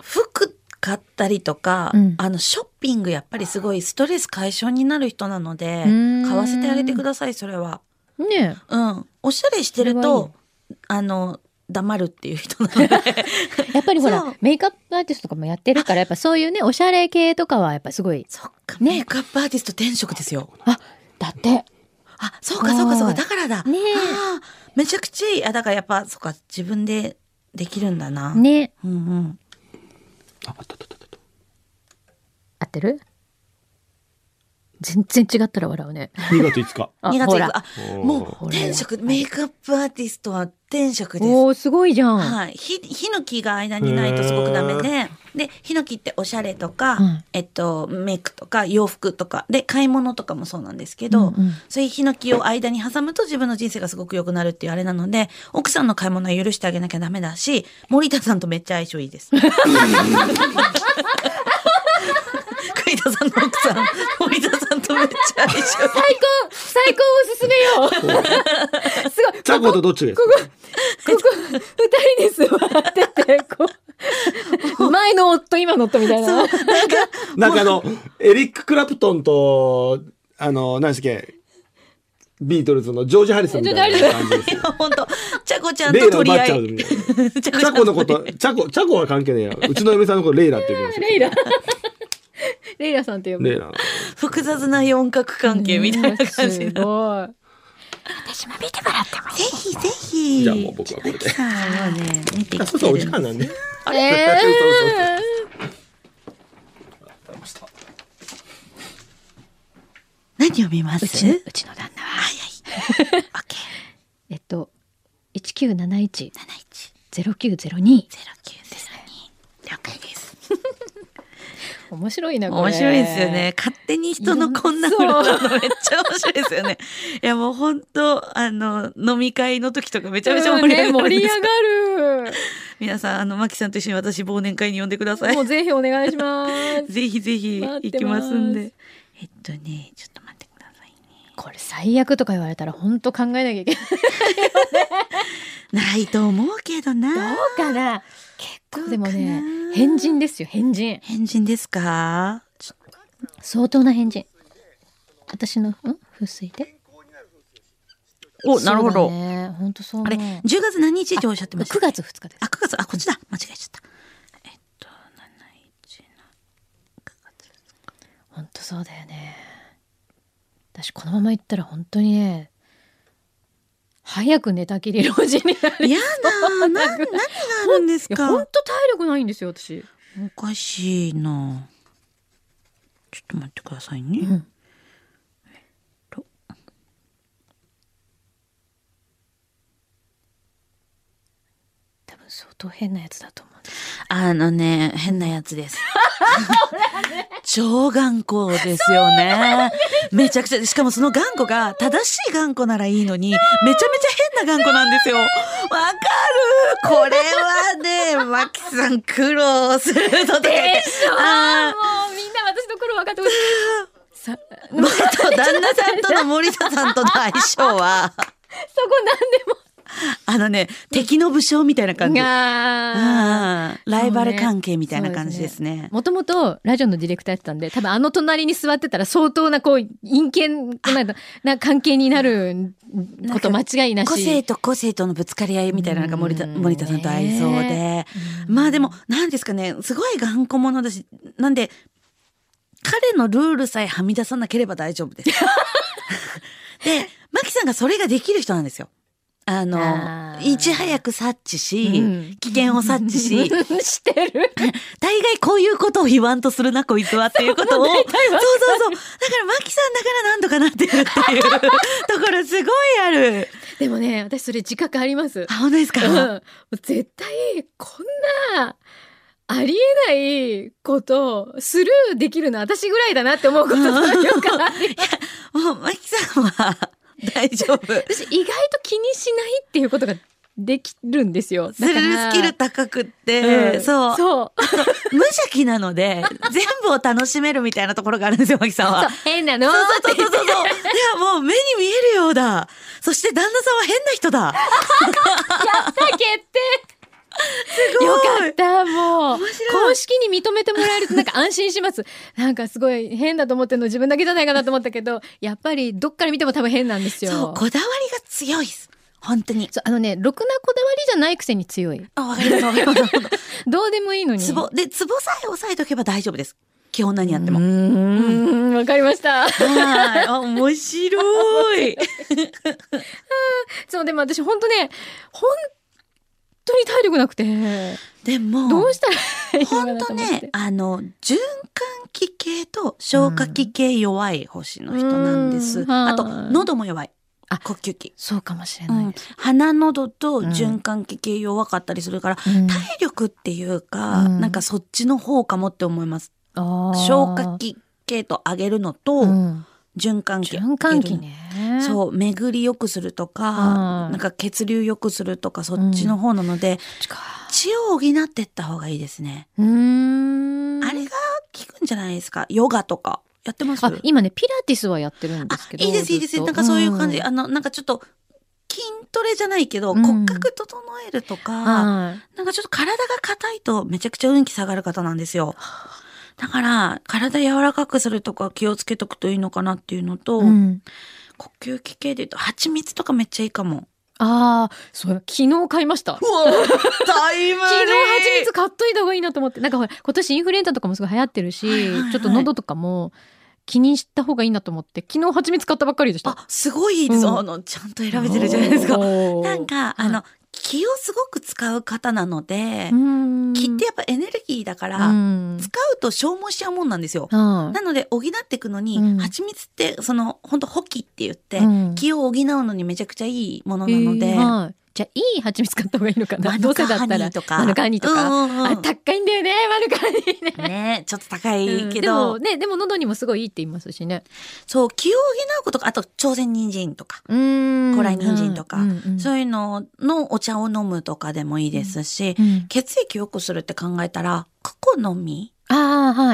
B: 服買ったりとか、
A: うん
B: あの、ショッピングやっぱりすごいストレス解消になる人なので、
A: ん
B: 買わせてあげてください、それは。
A: ね
B: うん。おしゃれしてると、あの、黙るっていう人なので。
A: え やっぱりほらメイクアップアーティストとかもやってるからやっぱそういうねおしゃれ系とかはやっぱすごい
B: そっか、
A: ね
B: メイクアップアーティスト転職ですよ。
A: あだって
B: あ、そうかそうかそうか、だからだ。
A: ね
B: めちゃくちゃいい。あ、だからやっぱ、そうか、自分でできるんだな。。
A: ね
B: うんうん。
C: あ、あったあったあったあった。
A: 合ってる？全然違ったら笑うね
C: 2月5日。
A: あ
B: 2月
A: ほら
B: 行く。あ、もう
C: ほ
A: ら
B: 転職、メイクアップアーティストは転職です。
A: おーすごいじゃん、
B: はい。ひ、ヒノキが間にないとすごくダメで、で、ヒノキっておしゃれとか、
A: うん
B: えっと、メイクとか洋服とか、で、買い物とかもそうなんですけど、
A: うんうん
B: そういうヒノキを間に挟むと自分の人生がすごく良くなるっていうあれなので、奥さんの買い物は許してあげなきゃダメだし、森田さんとめっちゃ相性いいです。栗田さんの奥さん、森田さんとめっちゃ相性。
A: 最高最高おすすめよ。すごい。
C: チャコとどっちですか？
A: ここ二人で座っててこう前の夫今の夫みたいな。
C: なんかあの、エリック・クラプトンと、あの、何でしたっけ、ビートルズのジョージ・ハリソンみたいな感じですよ。
B: 本当チャコちゃん
C: レイラ
B: と取り合い。
C: 奪っちゃうみたいな。
B: チャ
C: チャコのこと、チャコ、チャコは関係ねえや。うちの嫁さんのことレイラって呼びますよ。
A: レイラ レイラさんって呼ぶ
C: レイラ。
B: 複雑な四角関係みたいな感じ
A: す
B: の。
A: ごい
B: ぜひぜひ。
C: じゃあもう僕はこれで。
B: さあ、もうね、見て
C: あ、そうそう、お時間なんで。
A: え
C: そうそう
B: 何を見ます？
A: うちのうちの旦那は
B: はいはい。オッケー。
A: えっと1971
B: 71
A: 0902
B: 0902了解です。
A: 面白いなこれ
B: 面白いですよね。勝手に人のこんなのめっちゃ面白いですよね。いやもう本当あの飲み会の時とかめちゃめちゃ盛り上がる
A: ね盛り上がる
B: 皆さんあのマキさんと一緒に私忘年会に呼んでください
A: も。うぜひお願いします
B: ぜひぜひ行き
A: てます
B: んで。えっとねちょっと。
A: これ最悪とか言われたら本当考えなきゃいけない
B: ないと思うけどな。
A: どうかな？結構でもね変人ですよ変人。
B: 変人ですか？
A: 相当な変人。私のん？風水で？
B: お、なるほど。
A: そうだね。本当そう
B: あれ、10月何日っておっしゃってました
A: 9月2日です。
B: あ、9月、あ、こっちだ。間違えちゃった。えっと、71の9月。
A: 本当そうだよね私このまま行ったら本当にね早く寝たきり老人になる
B: やだー、な、何があるんですか？
A: 本当体力ないんですよ私。
B: おかしいな。ちょっと待ってくださいね。
A: うん。
B: えっと。
A: 多分相当変なやつだと思う
B: あのね、変なやつです。超頑固ですよね。めちゃくちゃ、しかもその頑固が正しい頑固ならいいのに、めちゃめちゃ変な頑固なんですよ。わかる？これはね、マキさん苦労するので。
A: でしょ？
B: あ
A: もうみんな私の頃分かってほしいさ
B: ーまあと旦那さんとの森田さんとの相性は、
A: そこ何でも
B: あのね、敵の武将みたいな感じ。
A: が
B: うんライバル関係みたいな感じですね。
A: もともとラジオのディレクターやってたんで多分あの隣に座ってたら相当なこう陰険なな関係になること間違いなし
B: 個性と個性とのぶつかり合いみたいなのが森田
A: うん
B: 森田さんと合いそうで。まあでも、なんですかね、すごい頑固者だし、なんで、彼のルールさえはみ出さなければ大丈夫です。で、マキさんがそれができる人なんですよ。あの、いち早く察知し、
A: うん。
B: 危険を察知し、
A: してる。
B: 大概こういうことを言わんとするな、こいつはっていうことを。そうそうそう。だから、マキさんだからなんとかなってるっていうところすごいある。
A: でもね私それ自覚あります。
B: あ、本当ですか、
A: うん。絶対こんなありえないことスルーできるの私ぐらいだなって思うことがよくあります
B: もう、マキさんは 大丈夫。
A: 私意外と気にしないっていうことができるんですよ。
B: スルースキル高くって、
A: うん
B: そう。
A: そう。
B: 無邪気なので、全部を楽しめるみたいなところがあるんですよ、マキさんは。
A: 変なの
B: そうそうそうそう。いや、もう目に見えるようだ。そして旦那さんは変な人だ。
A: 決定
B: す
A: よ
B: ごい。
A: かったもう公式に認めてもらえるとなんか安心します なんかすごい変だと思ってるの自分だけじゃないかなと思ったけどやっぱりどっから見ても多分変なんですよ
B: そう、こだわりが強いです。本当に。
A: そうあのねろくなこだわりじゃないくせに強い
B: あ、わかります、わかります。
A: どうでもいいのに
B: ツボ。で、ツボさえ押さえとけば大丈夫です。基本何やっても。
A: うーんわかりました
B: はい。あ、面白い。
A: そうでも私本当ね本当に体力なくて。
B: でも、
A: どうしたらいい
B: 本当ね、あの、循環器系と消化器系弱い星の人なんです。
A: うん
B: あと、
A: はい
B: 喉も弱い。
A: あ
B: 呼吸器。
A: そうかもしれ
B: うん
A: ない。です、
B: 鼻喉と循環器系弱かったりするから、
A: うん。
B: 体力っていうか、
A: うん。
B: なんかそっちの方かもって思います。消化器系と上げるのと、
A: うん
B: 循環器。
A: 循環器ね
B: そう、巡り良くするとか、
A: うん
B: なんか血流良くするとか、そっちの方なので、
A: そっちか
B: 血を補ってった方がいいですね。
A: うーん
B: あれが効くんじゃないですか？ヨガとか。やってます？
A: あ今ねピラティスはやってるんですけど
B: あいいです、いいです。なんかそういう感じ。
A: ん
B: あの、なんかちょっと、筋トレじゃないけど、
A: うん
B: 骨格整えるとか、
A: はい
B: なんかちょっと体が硬いとめちゃくちゃ運気下がる方なんですよ。だから、体柔らかくするとか気をつけとくといいのかなっていうのと、
A: うん。
B: 呼吸器系で言うと、蜂蜜とかめっちゃいいかも。
A: ああそう昨日買いました。昨
B: タイム
A: 日蜂蜜買っといた方がいいなと思って。なんかほら今年インフルエンザとかもすごい流行ってるし、
B: はいはいはい。
A: ちょっと喉とかも気にした方がいいなと思って昨日蜂蜜買ったばっかりでした。
B: あ、すごいいいです。
A: うん。
B: あの、ちゃんと選べてるじゃないですか。なんか、あの、気をすごく使う方なので、
A: うん。
B: 気ってやっぱエネルギーだから、
A: うん。
B: 使うと消耗しちゃうもんなんですよ。
A: はい。
B: なので補っていくのに、
A: うん。
B: 蜂蜜ってその本当補気って言って、
A: うん。
B: 気を補うのにめちゃくちゃいいものなので、
A: じゃあいい蜂蜜買った方がいいのかな？
B: マ
A: どうせだったら。
B: ーとか
A: マヌカハニーとか、
B: うんうんうん。
A: あれ高いんだよねマヌカハニーね。
B: ねちょっと高い
A: うん。で
B: けど、
A: もねでも喉にもすごいいいって言いますしね。
B: そう気を補うことかあと朝鮮人参とか、
A: うん。
B: 古来人参とか、
A: うんうん
B: そういうののお茶を飲むとかでもいいですし、
A: うん
B: 血液良くするって考えたらクコの実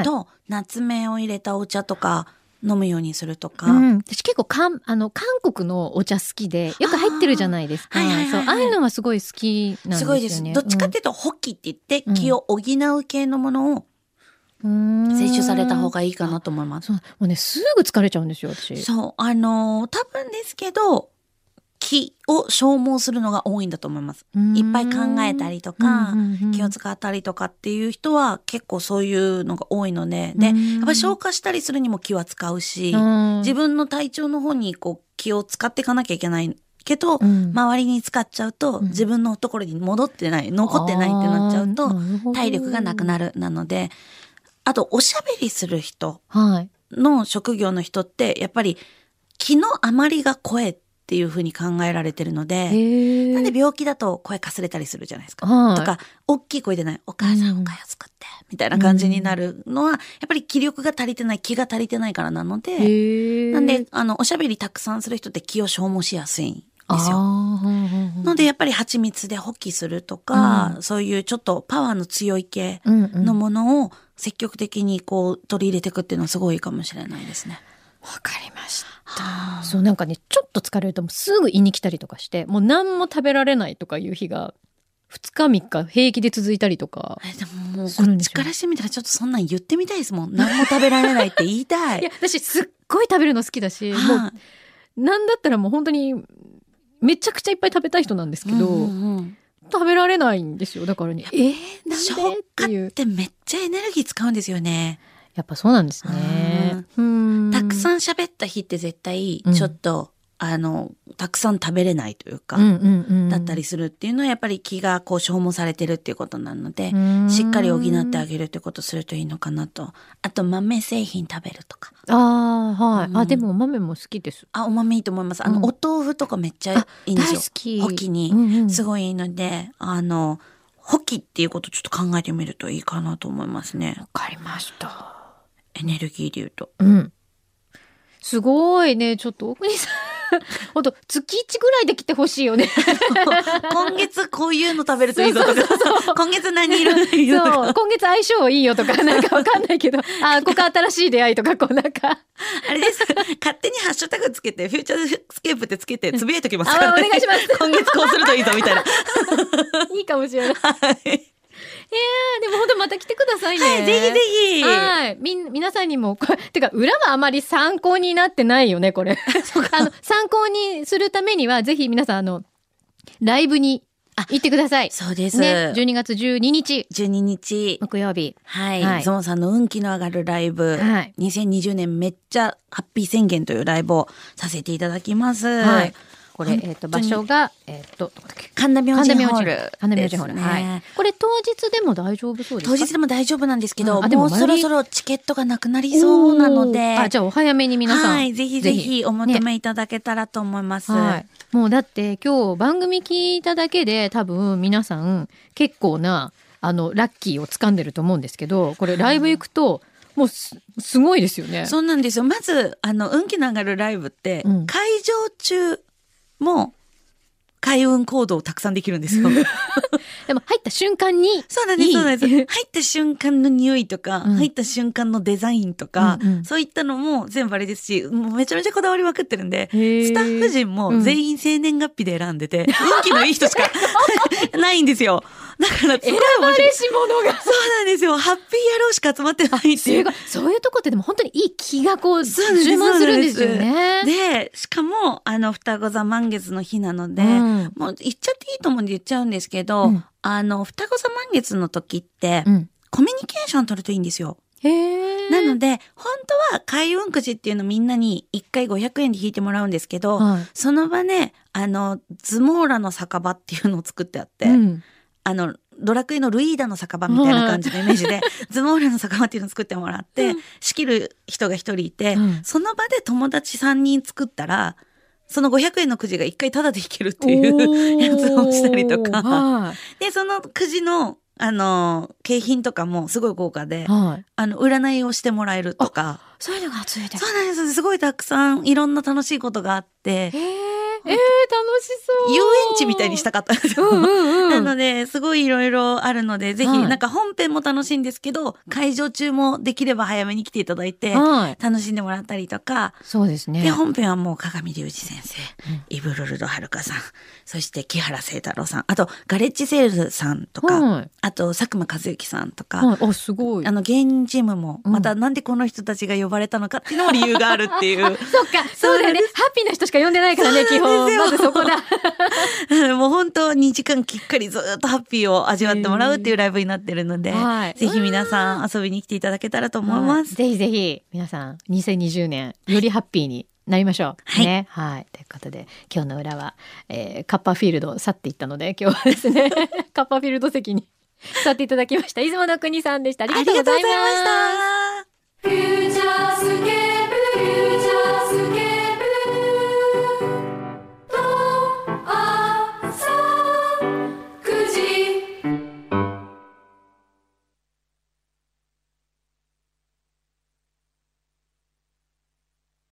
B: とナツメを入れたお茶とか飲むようにするとか、
A: うん、私結構かんあの韓国のお茶好きでよく入ってるじゃないですか。
B: はいはい
A: そうああいうのはすごい好きなんです
B: す
A: よね。
B: ごいです。どっちかっていうと、ホッキって言って
A: うん
B: 気を補う系のものを
A: うん
B: 摂取された方がいいかなと思います。
A: そうもうねすぐ疲れちゃうんですよ私。
B: そう、あのー多分ですけど、気を消耗するのが多いんだと思います。
A: うん
B: いっぱい考えたりとか、気を使ったりとかっていう人は結構そういうのが多いので、で、
A: うん
B: やっぱ消化したりするにも気は使うし、
A: うん
B: 自分の体調の方にこう気を使っていかなきゃいけないけど、
A: うん
B: 周りに使っちゃうと、
A: うん
B: 自分のところに戻ってない、残ってないってなっちゃうと、体力がなくなる。なので、あと、おしゃべりする人
A: はい。
B: の職業の人って、やっぱり気の余りが声っていうふうに考えられてるので、
A: へ
B: なんで病気だと声かすれたりするじゃないですか。
A: はい
B: とか、大きい声でない、お母さ
A: うん
B: んおかゆ作って、みたいな感じになるのは、やっぱり気力が足りてない、気が足りてないからなので、
A: へ
B: なんで、あの、おしゃべりたくさんする人って気を消耗しやすいんですよ。ので、やっぱり蜂蜜でホッキするとか、そういうちょっとパワーの強い系
A: うんうん
B: のものを積極的にこう取り入れていくっていうのはすごいかもしれないですね。
A: わかりました。そうなんかねちょっと疲れるともうすぐ胃に来たりとかしてもう何も食べられないとかいう日が2日3日平気で続いたりとか。
B: えでももうこっちからしてみたらちょっとそんなん言ってみたいですもん。何も食べられないって言いたい。
A: いや私すっごい食べるの好きだし、も
B: は
A: うなんだったらもう本当にめちゃくちゃいっぱい食べたい人なんですけど、
B: うんうんうん
A: 食べられないんですよだからねえー、
B: 消
A: なんで？って
B: 化
A: いう
B: ってめっちゃエネルギー使うんですよね。
A: やっぱそうなんですね。うん
B: 喋った日って絶対
A: うん
B: ちょっと、あの、たくさん食べれないというか、
A: うんうんうん
B: だったりするっていうのはやっぱり気がこう消耗されてるっていうことなので、
A: うん
B: しっかり補ってあげるってことするといいのかなと。あと豆製品食べるとか。
A: ああはい、
B: うん
A: あでもお豆も好きです。
B: あ、お豆いいと思います。あの、
A: うん
B: お豆腐とかめっちゃいいんですよ。
A: 大好き。
B: ホキに
A: うんうん
B: すごいいいので、あの、ホキっていうことちょっと考えてみるといいかなと思いますね。
A: わかりました。
B: エネルギーで言うと。
A: うん。すごいね、ちょっと奥にさん、本当月一ぐらいで来てほしいよね。
B: 今月こういうの食べるといいぞとか、今月何色がいいぞとか。
A: そう、今月相性いいよとか、なんかわかんないけど、あ、ここ新しい出会いとか、こうなんか、
B: あれです。勝手にハッシュタグつけて、フューチャースケープってつけて、つぶやいときます
A: あ
B: から、
A: お願いします
B: 今月こうするといいぞ、みたいな。
A: いいかもしれない。
B: はい。
A: でも本当また来てくださいね。
B: はい、ぜひぜひ。
A: はい。みん、皆さんにも、これ、てか、裏はあまり参考になってないよね、これ。あの、参考にするためには、ぜひ皆さん、あの、ライブに行ってください。
B: そうです。
A: ね、12月12日、
B: 12日。
A: 木曜日。
B: はい。
A: はい
B: ゾンさんの運気の上がるライブ、
A: はい
B: 2020年めっちゃハッピー宣言というライブをさせていただきます。
A: はい。これ、えっ、と、場所が、えっ、と、
B: 神田明神ホール。
A: 神田明神ホール。はい。これ当日でも大丈夫そうですか？
B: 当日でも大丈夫なんですけど、
A: うんあでも
B: もうそろそろチケットがなくなりそうなので、
A: あ、じゃあお早めに皆さん。
B: はい、ぜひぜひお求めいただけたらと思います。
A: はい。もうだって今日番組聞いただけで多分皆さん結構なあのラッキーを掴んでると思うんですけど、これライブ行くともうすすごいですよね。
B: そうなんですよ。まず、あの、運気の上がるライブって、
A: うん
B: 会場中も開運行動をたくさんできるんですよ。
A: でも入った瞬間に
B: そうなんです、そうなんです。入った瞬間の匂いとか、
A: うん。
B: 入った瞬間のデザインとか、
A: うんうん。
B: そういったのも全部あれですし、もうめちゃめちゃこだわりまくってるんで、スタッフ陣も全員生年月日で選んでて、運気のいい人しか ないんですよ。だからすごい面白い。
A: れし者が。
B: そうなんですよ。ハッピー野郎しか集まってないってい
A: す
B: う。
A: そういうとこってでも本当にいい気がこう充満するんですよね。
B: で、しかも、あの、双子座満月の日なので、
A: うん
B: もう言っちゃっていいと思うんで言っちゃうんですけど、
A: うん
B: あの、双子座満月の時って、
A: うん。
B: コミュニケーション取るといいんですよ。なので、本当は開運くじっていうのみんなに1回500円で引いてもらうんですけど、
A: はい
B: その場ね、あの、ズモーラの酒場っていうのを作ってあって、
A: うん
B: あの、ドラクエのルイーダの酒場みたいな感じのイメージで、ズモーラの酒場っていうのを作ってもらって、仕切る人が一人いて、
A: うん
B: その場で友達3人作ったら、その500円のくじが1回タダで引けるっていうやつをしたりとか。
A: はい
B: で、そのくじの、あの、景品とかもすごい豪華で、
A: はい。
B: あの、占いをしてもらえるとか。
A: そういうのがついてる。
B: そうなんです。すごいたくさんいろんな楽しいことがあって
A: え、ー、えー、楽しそう。
B: 遊園地みたいにしたかったんですよ。
A: うんうんうん。
B: なので、すごいいろいろあるので、ぜひ、
A: はい
B: なんか本編も楽しいんですけど、会場中もできれば早めに来ていただいて、
A: はい。
B: 楽しんでもらったりとか、
A: そうですね。
B: で、本編はもう鏡隆二先生、イブルルドはるかさん、そして木原聖太郎さん、あと、ガレッジセールさんとか、
A: はい
B: あと、佐久間一之さんとか、
A: はい。あ、すごい。
B: あの、芸人チームも、
A: うん
B: またなんでこの人たちが呼ばれたのかっていうのも理由があるっていう。
A: そっか、そうだよね。ハッピーな人しか呼んでないからね、基本。まずそこだ。
B: もう本当2時間きっかりずっとハッピーを味わってもらうっていうライブになってるので、
A: はい
B: ぜひ皆さん遊びに来ていただけたらと思います。
A: ぜひぜひ、皆さん、2020年、よりハッピーになりましょう。
B: はい
A: ね。はい。ということで、今日の裏は、えーカッパーフィールドを去っていったので、今日はですね、カッパーフィールド席に 去っていただきました。出雲の国さんでした。ありがとうございまし。
B: た。